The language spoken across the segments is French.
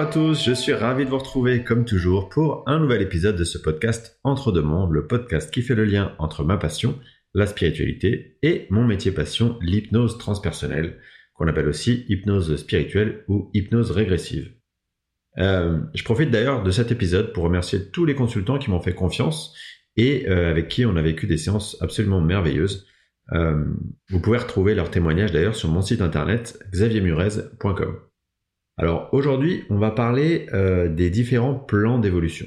À tous, je suis ravi de vous retrouver comme toujours pour un nouvel épisode de ce podcast Entre deux mondes, le podcast qui fait le lien entre ma passion, la spiritualité, et mon métier passion, l'hypnose transpersonnelle, qu'on appelle aussi hypnose spirituelle ou hypnose régressive. Euh, je profite d'ailleurs de cet épisode pour remercier tous les consultants qui m'ont fait confiance et euh, avec qui on a vécu des séances absolument merveilleuses. Euh, vous pouvez retrouver leurs témoignages d'ailleurs sur mon site internet xaviermurez.com. Alors aujourd'hui, on va parler euh, des différents plans d'évolution.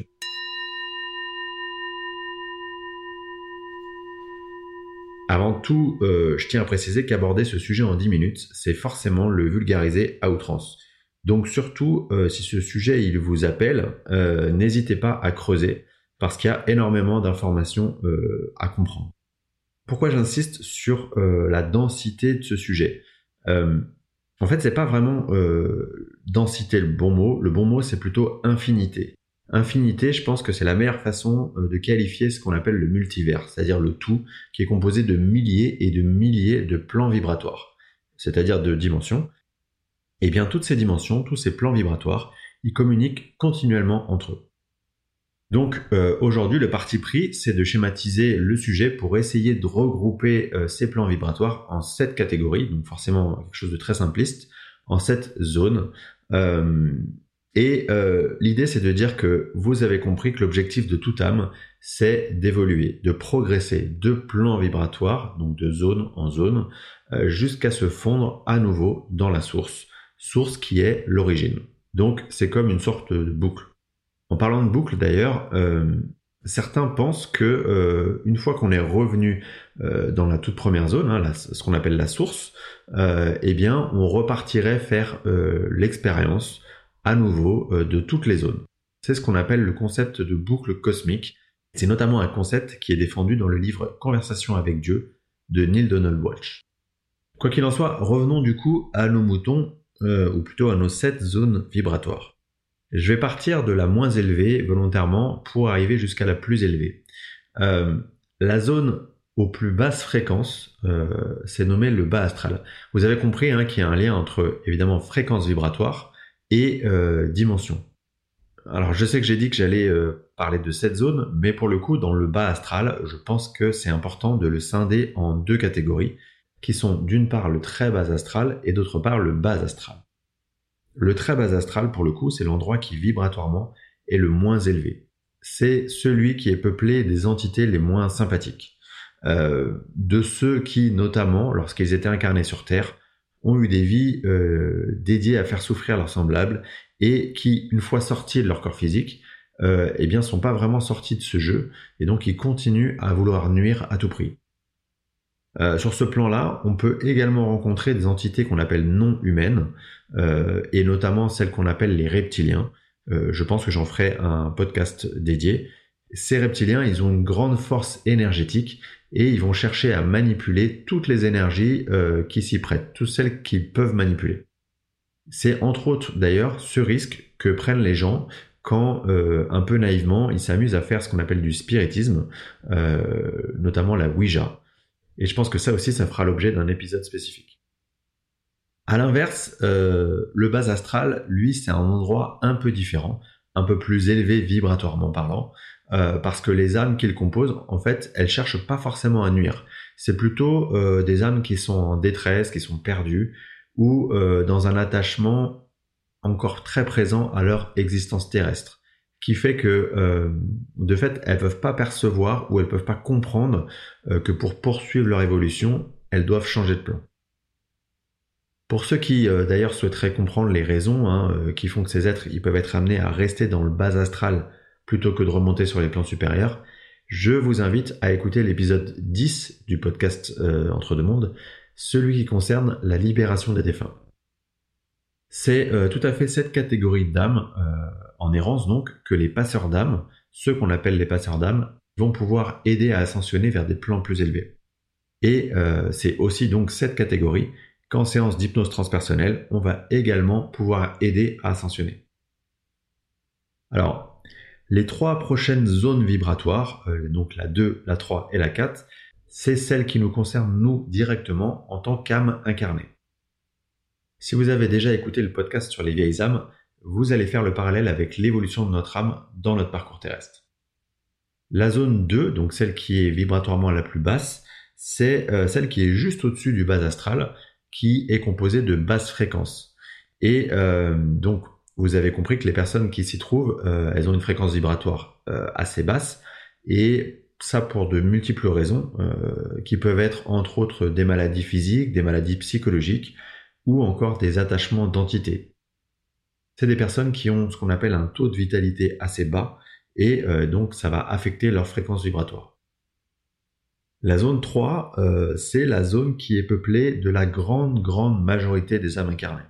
Avant tout, euh, je tiens à préciser qu'aborder ce sujet en 10 minutes, c'est forcément le vulgariser à outrance. Donc surtout, euh, si ce sujet vous appelle, n'hésitez pas à creuser parce qu'il y a énormément d'informations à comprendre. Pourquoi j'insiste sur la densité de ce sujet? En fait, c'est pas vraiment euh, densité le bon mot. Le bon mot, c'est plutôt infinité. Infinité, je pense que c'est la meilleure façon euh, de qualifier ce qu'on appelle le multivers, c'est-à-dire le tout qui est composé de milliers et de milliers de plans vibratoires, c'est-à-dire de dimensions. Et eh bien, toutes ces dimensions, tous ces plans vibratoires, ils communiquent continuellement entre eux. Donc euh, aujourd'hui, le parti pris, c'est de schématiser le sujet pour essayer de regrouper euh, ces plans vibratoires en sept catégories, donc forcément quelque chose de très simpliste, en sept zones. Euh, et l'idée, c'est de dire que vous avez compris que l'objectif de toute âme, c'est d'évoluer, de progresser de plans vibratoires, donc de zone en zone, jusqu'à se fondre à nouveau dans la source, source qui est l'origine. Donc c'est comme une sorte de boucle. En parlant de boucle d'ailleurs, euh, certains pensent que euh, une fois qu'on est revenu euh, dans la toute première zone, hein, ce qu'on appelle la source, eh bien on repartirait faire l'expérience à nouveau de toutes les zones. C'est ce qu'on appelle le concept de boucle cosmique. C'est notamment un concept qui est défendu dans le livre Conversation avec Dieu de Neil Donald Walsh. Quoi qu'il en soit, revenons du coup à nos moutons, ou plutôt à nos sept zones vibratoires. Je vais partir de la moins élevée volontairement pour arriver jusqu'à la plus élevée. Euh, la zone aux plus basses fréquences, euh, c'est nommé le bas astral. Vous avez compris hein, qu'il y a un lien entre évidemment fréquence vibratoire et euh, dimension. Alors je sais que j'ai dit que j'allais parler de cette zone, mais pour le coup dans le bas astral, je pense que c'est important de le scinder en deux catégories, qui sont d'une part le très bas astral et d'autre part le bas astral. Le très bas astral, pour le coup, c'est l'endroit qui vibratoirement est le moins élevé. C'est celui qui est peuplé des entités les moins sympathiques. Euh, de ceux qui, notamment, lorsqu'ils étaient incarnés sur Terre, ont eu des vies euh, dédiées à faire souffrir leurs semblables et qui, une fois sortis de leur corps physique, euh, eh bien, sont pas vraiment sortis de ce jeu et donc ils continuent à vouloir nuire à tout prix. Euh, sur ce plan-là, on peut également rencontrer des entités qu'on appelle non humaines, euh, et notamment celles qu'on appelle les reptiliens. Euh, je pense que j'en ferai un podcast dédié. Ces reptiliens, ils ont une grande force énergétique et ils vont chercher à manipuler toutes les énergies qui s'y prêtent, toutes celles qu'ils peuvent manipuler. C'est entre autres d'ailleurs ce risque que prennent les gens quand, un peu naïvement, ils s'amusent à faire ce qu'on appelle du spiritisme, notamment la Ouija. Et je pense que ça aussi, ça fera l'objet d'un épisode spécifique. À l'inverse, euh, le bas astral, lui, c'est un endroit un peu différent, un peu plus élevé vibratoirement parlant, euh, parce que les âmes qu'il compose, en fait, elles cherchent pas forcément à nuire. C'est plutôt euh, des âmes qui sont en détresse, qui sont perdues, ou dans un attachement encore très présent à leur existence terrestre qui fait que euh, de fait elles peuvent pas percevoir ou elles peuvent pas comprendre euh, que pour poursuivre leur évolution elles doivent changer de plan. Pour ceux qui euh, d'ailleurs souhaiteraient comprendre les raisons hein, qui font que ces êtres ils peuvent être amenés à rester dans le bas astral plutôt que de remonter sur les plans supérieurs, je vous invite à écouter l'épisode 10 du podcast Entre deux mondes, celui qui concerne la libération des défunts. C'est tout à fait cette catégorie d'âmes en errance donc que les passeurs d'âme, ceux qu'on appelle les passeurs d'âme, vont pouvoir aider à ascensionner vers des plans plus élevés. Et euh, c'est aussi donc cette catégorie qu'en séance d'hypnose transpersonnelle, on va également pouvoir aider à ascensionner. Alors, les trois prochaines zones vibratoires, euh, donc la 2, la 3 et la 4, c'est celles qui nous concernent nous directement en tant qu'âme incarnée. Si vous avez déjà écouté le podcast sur les vieilles âmes, vous allez faire le parallèle avec l'évolution de notre âme dans notre parcours terrestre. La zone 2, donc celle qui est vibratoirement la plus basse, c'est euh, celle qui est juste au-dessus du bas astral, qui est composée de basses fréquences. Et euh, donc, vous avez compris que les personnes qui s'y trouvent, euh, elles ont une fréquence vibratoire assez basse, et ça pour de multiples raisons, qui peuvent être entre autres des maladies physiques, des maladies psychologiques, ou encore des attachements d'entités. C'est des personnes qui ont ce qu'on appelle un taux de vitalité assez bas, et donc ça va affecter leur fréquence vibratoire. La zone 3, euh, c'est la zone qui est peuplée de la grande, grande majorité des âmes incarnées.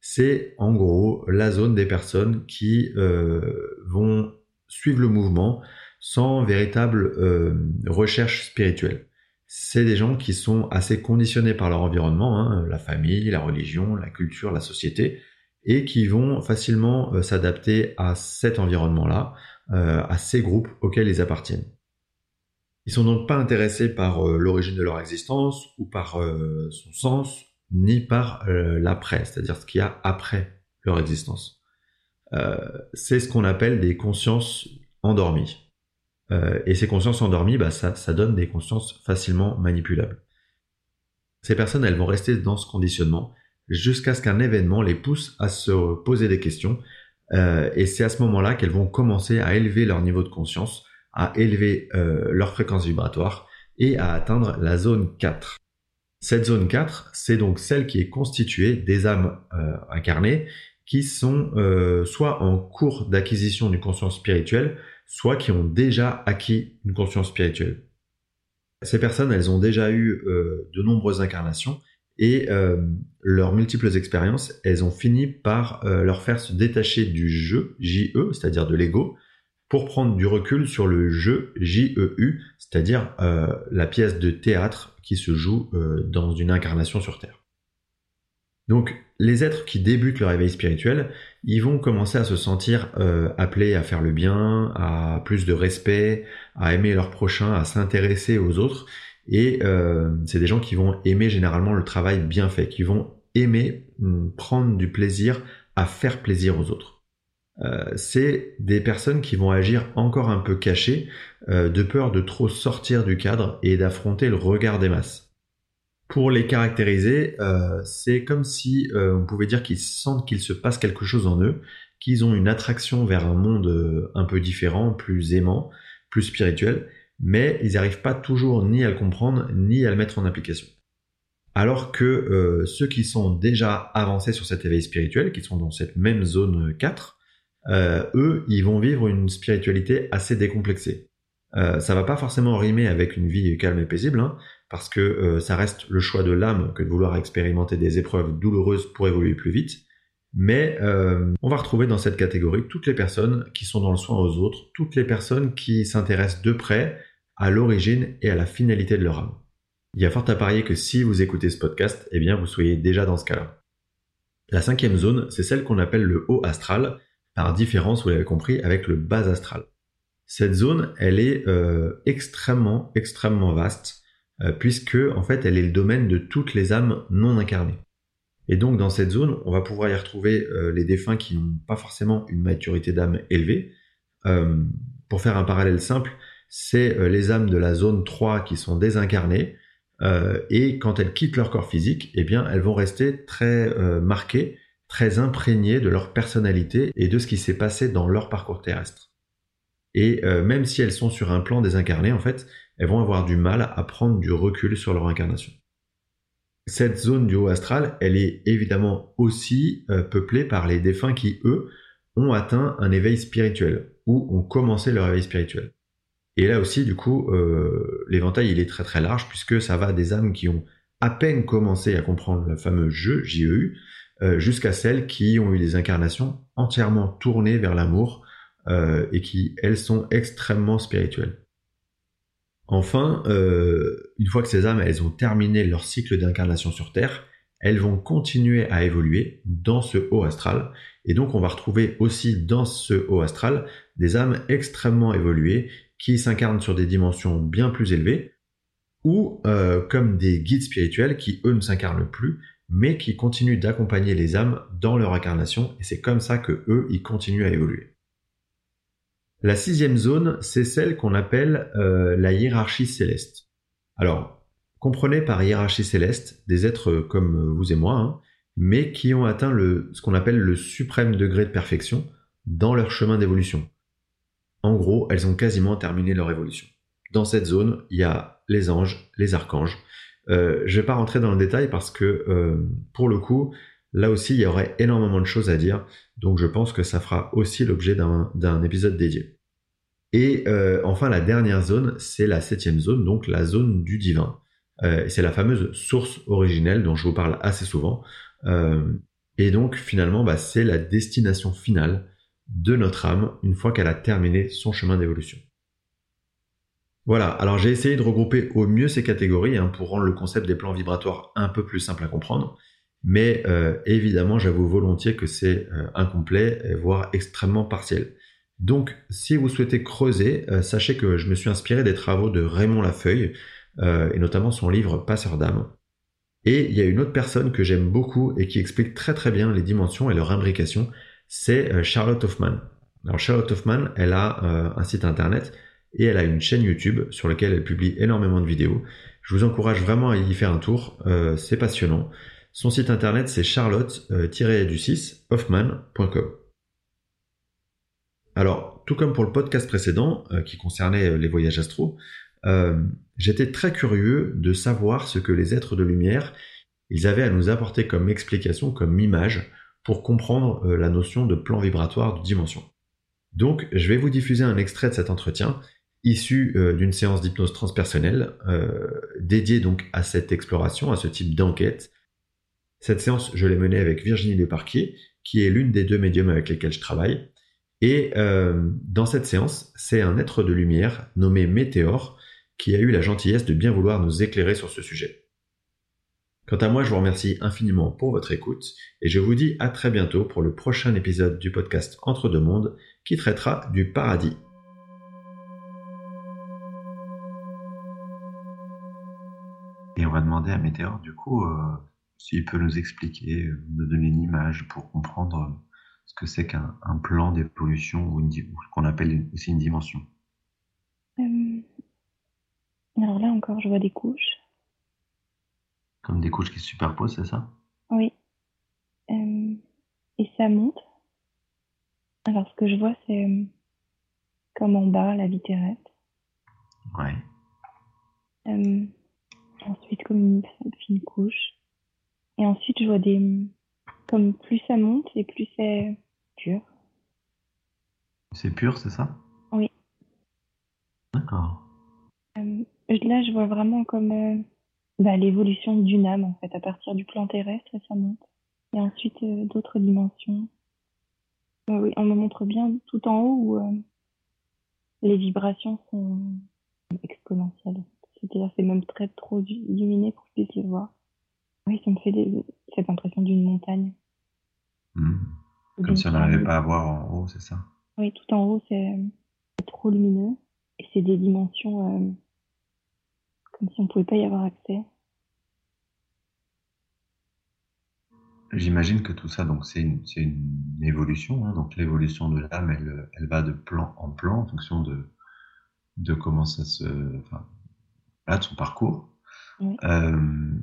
C'est en gros la zone des personnes qui euh, vont suivre le mouvement sans véritable euh, recherche spirituelle. C'est des gens qui sont assez conditionnés par leur environnement, hein, la famille, la religion, la culture, la société, et qui vont facilement s'adapter à cet environnement-là, à ces groupes auxquels ils appartiennent. Ils sont donc pas intéressés par euh, l'origine de leur existence ou par euh, son sens, ni par euh, l'après, c'est-à-dire ce qu'il y a après leur existence. c'est ce qu'on appelle des consciences endormies. Et ces consciences endormies, bah, ça, ça donne des consciences facilement manipulables. Ces personnes, elles vont rester dans ce conditionnement jusqu'à ce qu'un événement les pousse à se poser des questions. et c'est à ce moment-là qu'elles vont commencer à élever leur niveau de conscience à élever euh, leur fréquence vibratoire et à atteindre la zone 4. Cette zone 4, c'est donc celle qui est constituée des âmes euh, incarnées qui sont euh, soit en cours d'acquisition d'une conscience spirituelle, soit qui ont déjà acquis une conscience spirituelle. Ces personnes, elles ont déjà eu de nombreuses incarnations et leurs multiples expériences, elles ont fini par leur faire se détacher du jeu, JE, c'est-à-dire de l'ego, pour prendre du recul sur le jeu JEU, c'est-à-dire euh, la pièce de théâtre qui se joue euh, dans une incarnation sur Terre. Donc les êtres qui débutent leur réveil spirituel, ils vont commencer à se sentir euh, appelés à faire le bien, à plus de respect, à aimer leur prochain, à s'intéresser aux autres. Et c'est des gens qui vont aimer généralement le travail bien fait, qui vont aimer hum, prendre du plaisir à faire plaisir aux autres. Euh, c'est des personnes qui vont agir encore un peu cachées, euh, de peur de trop sortir du cadre et d'affronter le regard des masses. Pour les caractériser, euh, c'est comme si on pouvait dire qu'ils sentent qu'il se passe quelque chose en eux, qu'ils ont une attraction vers un monde un peu différent, plus aimant, plus spirituel, mais ils n'arrivent pas toujours ni à le comprendre, ni à le mettre en application. Alors que ceux qui sont déjà avancés sur cet éveil spirituel, qui sont dans cette même zone 4, euh, eux, ils vont vivre une spiritualité assez décomplexée. Euh, ça va pas forcément rimer avec une vie calme et paisible, hein, parce que euh, ça reste le choix de l'âme que de vouloir expérimenter des épreuves douloureuses pour évoluer plus vite. Mais euh, on va retrouver dans cette catégorie toutes les personnes qui sont dans le soin aux autres, toutes les personnes qui s'intéressent de près à l'origine et à la finalité de leur âme. Il y a fort à parier que si vous écoutez ce podcast, eh bien vous soyez déjà dans ce cas-là. La cinquième zone, c'est celle qu'on appelle le haut astral, par différence, vous l'avez compris, avec le bas astral. Cette zone, elle est euh, extrêmement, extrêmement vaste, puisque en fait, elle est le domaine de toutes les âmes non incarnées. Et donc, dans cette zone, on va pouvoir y retrouver euh, les défunts qui n'ont pas forcément une maturité d'âme élevée. pour faire un parallèle simple, c'est les âmes de la zone 3 qui sont désincarnées, et quand elles quittent leur corps physique, eh bien, elles vont rester très marquées très imprégnés de leur personnalité et de ce qui s'est passé dans leur parcours terrestre. Et euh, même si elles sont sur un plan désincarné, en fait, elles vont avoir du mal à prendre du recul sur leur incarnation. Cette zone du haut astral, elle est évidemment aussi euh, peuplée par les défunts qui, eux, ont atteint un éveil spirituel ou ont commencé leur éveil spirituel. Et là aussi, du coup, euh, l'éventail il est très très large puisque ça va des âmes qui ont à peine commencé à comprendre le fameux jeu JEU euh, jusqu'à celles qui ont eu des incarnations entièrement tournées vers l'amour euh, et qui, elles, sont extrêmement spirituelles. Enfin, euh, une fois que ces âmes, ont terminé leur cycle d'incarnation sur Terre, elles vont continuer à évoluer dans ce haut astral. Et donc, on va retrouver aussi dans ce haut astral des âmes extrêmement évoluées qui s'incarnent sur des dimensions bien plus élevées, ou comme des guides spirituels qui, eux, ne s'incarnent plus, mais qui continuent d'accompagner les âmes dans leur incarnation, et c'est comme ça que eux, ils continuent à évoluer. La sixième zone, c'est celle qu'on appelle euh, la hiérarchie céleste. Alors, comprenez par hiérarchie céleste des êtres comme vous et moi, hein, mais qui ont atteint ce qu'on appelle le suprême degré de perfection dans leur chemin d'évolution. En gros, elles ont quasiment terminé leur évolution. Dans cette zone, il y a les anges, les archanges. Euh, je ne vais pas rentrer dans le détail parce que euh, pour le coup, là aussi, il y aurait énormément de choses à dire. Donc je pense que ça fera aussi l'objet d'un épisode dédié. Et euh, enfin, la dernière zone, c'est la septième zone, donc la zone du divin. c'est la fameuse source originelle dont je vous parle assez souvent. et donc finalement, bah, c'est la destination finale de notre âme une fois qu'elle a terminé son chemin d'évolution. Voilà, alors j'ai essayé de regrouper au mieux ces catégories hein, pour rendre le concept des plans vibratoires un peu plus simple à comprendre, mais euh, évidemment j'avoue volontiers que c'est euh, incomplet, voire extrêmement partiel. Donc si vous souhaitez creuser, euh, sachez que je me suis inspiré des travaux de Raymond Lafeuille, et notamment son livre Passeur d'âme. Et il y a une autre personne que j'aime beaucoup et qui explique très très bien les dimensions et leur imbrication, c'est Charlotte Hoffman. Alors Charlotte Hoffman, elle a un site internet et elle a une chaîne YouTube sur laquelle elle publie énormément de vidéos. Je vous encourage vraiment à y faire un tour, c'est passionnant. Son site internet c'est charlotte-du6hoffman.com. Alors, tout comme pour le podcast précédent euh, qui concernait euh, les voyages astro, j'étais très curieux de savoir ce que les êtres de lumière ils avaient à nous apporter comme explication, comme image, pour comprendre la notion de plan vibratoire de dimension. Donc, je vais vous diffuser un extrait de cet entretien issu euh, d'une séance d'hypnose transpersonnelle euh, dédiée donc à cette exploration, à ce type d'enquête. Cette séance, je l'ai menée avec Virginie Leparquier, qui est l'une des deux médiums avec lesquels je travaille. Et euh, dans cette séance, c'est un être de lumière nommé Météor qui a eu la gentillesse de bien vouloir nous éclairer sur ce sujet. Quant à moi, je vous remercie infiniment pour votre écoute et je vous dis à très bientôt pour le prochain épisode du podcast Entre deux mondes qui traitera du paradis Et on va demander à Météor, du coup, euh, s'il peut nous expliquer, euh, nous donner une image pour comprendre euh, ce que c'est qu'un plan d'évolution ou, ce qu'on appelle aussi une dimension. alors là encore, je vois des couches. Comme des couches qui se superposent, c'est ça? Oui. et ça monte. Alors ce que je vois, c'est comme en bas, la vie terrestre. Ouais ensuite comme une fine couche. Et ensuite, je vois des. Comme plus ça monte et plus c'est pur. C'est pur, c'est ça? Oui. D'accord. Euh, là, je vois vraiment comme euh, bah, l'évolution d'une âme, en fait, à partir du plan terrestre, ça monte. Et ensuite, euh, d'autres dimensions. oui, on me montre bien tout en haut où les vibrations sont exponentielles. C'est-à-dire c'est même très trop illuminé pour que je puisse le voir. Oui, ça me fait cette impression d'une montagne. Hmm. Comme si on n'arrivait pas à voir en haut, c'est ça? Oui, tout en haut, c'est trop lumineux. Et c'est des dimensions euh, comme si on ne pouvait pas y avoir accès. J'imagine que tout ça, donc c'est une, une, évolution. Hein. donc l'évolution de l'âme, elle, elle va de plan en plan en fonction de, de comment ça se, enfin, de son parcours. Euh,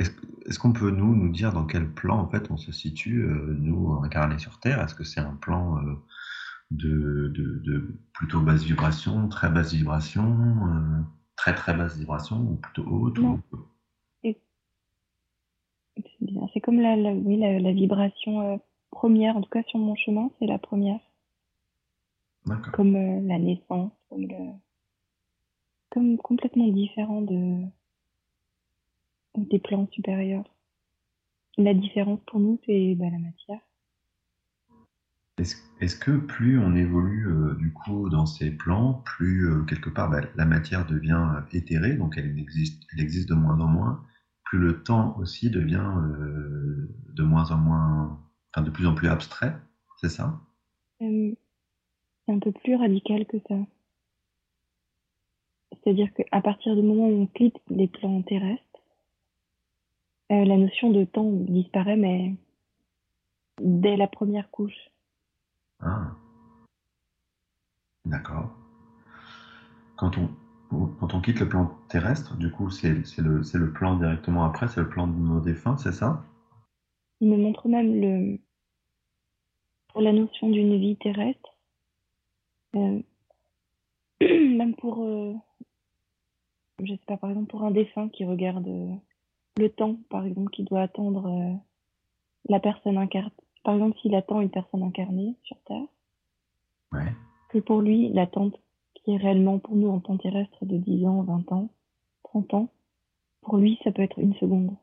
est-ce qu'on peut nous nous dire dans quel plan en fait on se situe euh, nous incarnés sur Terre? Est-ce que c'est un plan euh, de, de, plutôt basse vibration, très basse vibration, très très basse vibration ou plutôt haute C'est comme la, oui, la, vibration première, en tout cas sur mon chemin, c'est la première. Comme la naissance, comme le, comme complètement différent de des plans supérieurs. La différence pour nous, c'est bah, la matière. Est-ce que plus on évolue euh, du coup dans ces plans, plus euh, quelque part bah, la matière devient euh, éthérée, donc elle existe, elle existe de moins en moins, plus le temps aussi devient de moins en moins, enfin de plus en plus abstrait, c'est ça? C'est un peu plus radical que ça. C'est-à-dire qu'à partir du moment où on quitte les plans terrestres, Euh, la notion de temps disparaît, mais dès la première couche. Ah. D'accord. Quand on, quand on quitte le plan terrestre, du coup, c'est le, le plan directement après, c'est le plan de nos défunts, c'est ça? Il me montre même le, pour la notion d'une vie terrestre, euh, même pour, euh, je sais pas, par exemple, pour un défunt qui regarde euh, le temps, par exemple, qui doit attendre euh, la personne incarnée. Par exemple, s'il attend une personne incarnée sur Terre, ouais. que pour lui, l'attente qui est réellement pour nous en temps terrestre de 10 ans, 20 ans, 30 ans, pour lui, ça peut être une seconde.